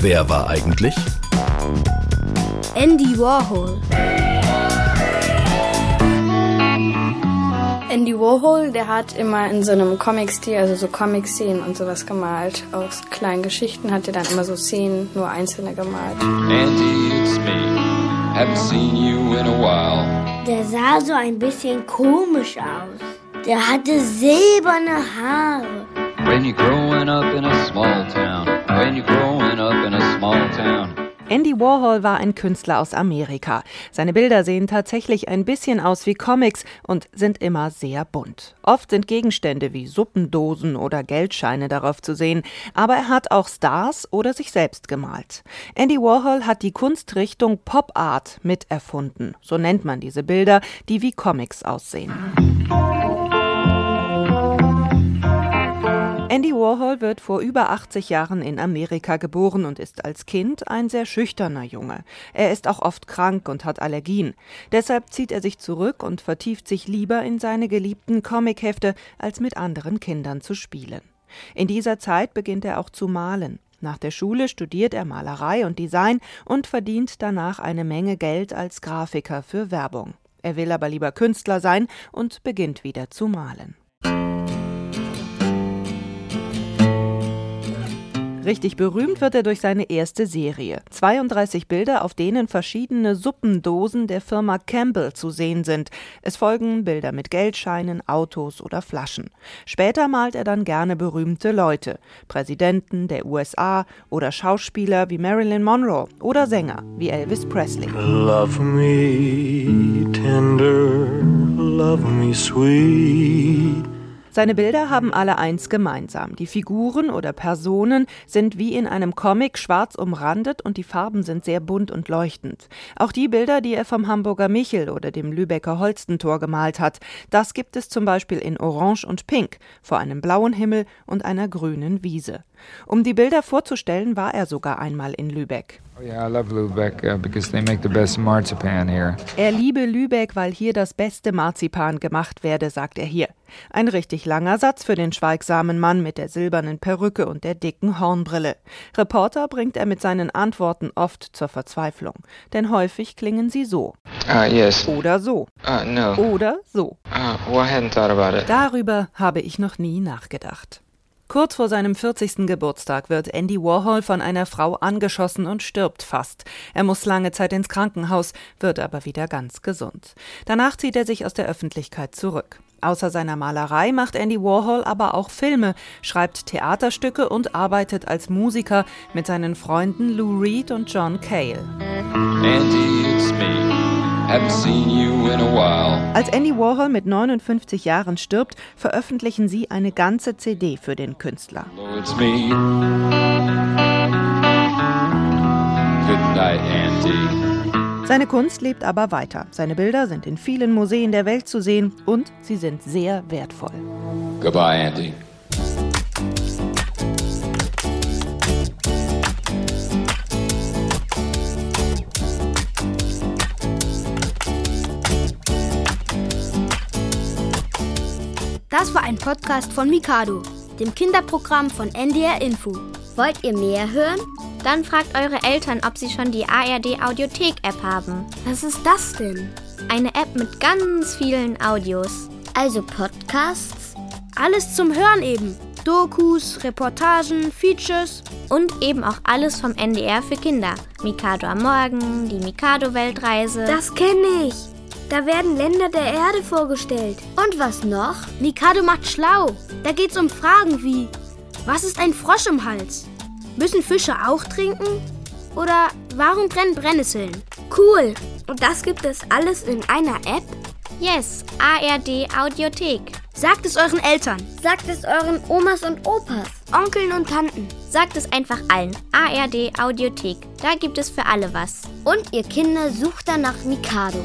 Wer war eigentlich? Andy Warhol. Andy Warhol, der hat immer in so einem Comic-Stil, also so Comic-Szenen und sowas gemalt. Aus kleinen Geschichten hat er dann immer so Szenen, nur einzelne gemalt. Andy, it's me. Haven't seen you in a while. Der sah so ein bisschen komisch aus. Der hatte silberne Haare. When you're growing up in a small town, when you're growing up in a small town. Andy Warhol war ein Künstler aus Amerika. Seine Bilder sehen tatsächlich ein bisschen aus wie Comics und sind immer sehr bunt. Oft sind Gegenstände wie Suppendosen oder Geldscheine darauf zu sehen, aber er hat auch Stars oder sich selbst gemalt. Andy Warhol hat die Kunstrichtung Pop Art miterfunden. So nennt man diese Bilder, die wie Comics aussehen. Warhol wird vor über 80 Jahren in Amerika geboren und ist als Kind ein sehr schüchterner Junge. Er ist auch oft krank und hat Allergien. Deshalb zieht er sich zurück und vertieft sich lieber in seine geliebten Comichefte, als mit anderen Kindern zu spielen. In dieser Zeit beginnt er auch zu malen. Nach der Schule studiert er Malerei und Design und verdient danach eine Menge Geld als Grafiker für Werbung. Er will aber lieber Künstler sein und beginnt wieder zu malen. Richtig berühmt wird er durch seine erste Serie. 32 Bilder, auf denen verschiedene Suppendosen der Firma Campbell zu sehen sind. Es folgen Bilder mit Geldscheinen, Autos oder Flaschen. Später malt er dann gerne berühmte Leute. Präsidenten der USA oder Schauspieler wie Marilyn Monroe oder Sänger wie Elvis Presley. Love me tender, love me sweet. Seine Bilder haben alle eins gemeinsam. Die Figuren oder Personen sind wie in einem Comic schwarz umrandet und die Farben sind sehr bunt und leuchtend. Auch die Bilder, die er vom Hamburger Michel oder dem Lübecker Holstentor gemalt hat, das gibt es zum Beispiel in Orange und Pink, vor einem blauen Himmel und einer grünen Wiese. Um die Bilder vorzustellen, war er sogar einmal in Lübeck. Oh yeah, I love Lübeck uh, because they make the best marzipan here. Er liebe Lübeck, weil hier das beste Marzipan gemacht werde, sagt er hier. Ein richtig langer Satz für den schweigsamen Mann mit der silbernen Perücke und der dicken Hornbrille. Reporter bringt er mit seinen Antworten oft zur Verzweiflung, denn häufig klingen sie so. Uh, yes. Oder so. Uh, no. Oder so. Uh, well, I hadn't thought about it. Darüber habe ich noch nie nachgedacht. Kurz vor seinem 40. Geburtstag wird Andy Warhol von einer Frau angeschossen und stirbt fast. Er muss lange Zeit ins Krankenhaus, wird aber wieder ganz gesund. Danach zieht er sich aus der Öffentlichkeit zurück. Außer seiner Malerei macht Andy Warhol aber auch Filme, schreibt Theaterstücke und arbeitet als Musiker mit seinen Freunden Lou Reed und John Cale. Andy, it's me. Als Andy Warhol mit 59 Jahren stirbt, veröffentlichen sie eine ganze CD für den Künstler. Seine Kunst lebt aber weiter. Seine Bilder sind in vielen Museen der Welt zu sehen und sie sind sehr wertvoll. Goodbye, Andy. Das war ein Podcast von Mikado, dem Kinderprogramm von NDR Info. Wollt ihr mehr hören? Dann fragt eure Eltern, ob sie schon die ARD Audiothek App haben. Was ist das denn? Eine App mit ganz vielen Audios. Also Podcasts? Alles zum Hören eben. Dokus, Reportagen, Features. Und eben auch alles vom NDR für Kinder. Mikado am Morgen, die Mikado-Weltreise. Das kenne ich. Da werden Länder der Erde vorgestellt. Und was noch? Mikado macht schlau. Da geht's um Fragen wie: Was ist ein Frosch im Hals? Müssen Fische auch trinken? Oder warum brennen Brennnesseln? Cool. Und das gibt es alles in einer App? Yes, ARD Audiothek. Sagt es euren Eltern. Sagt es euren Omas und Opas. Onkeln und Tanten. Sagt es einfach allen. ARD Audiothek. Da gibt es für alle was. Und ihr Kinder sucht danach Mikado.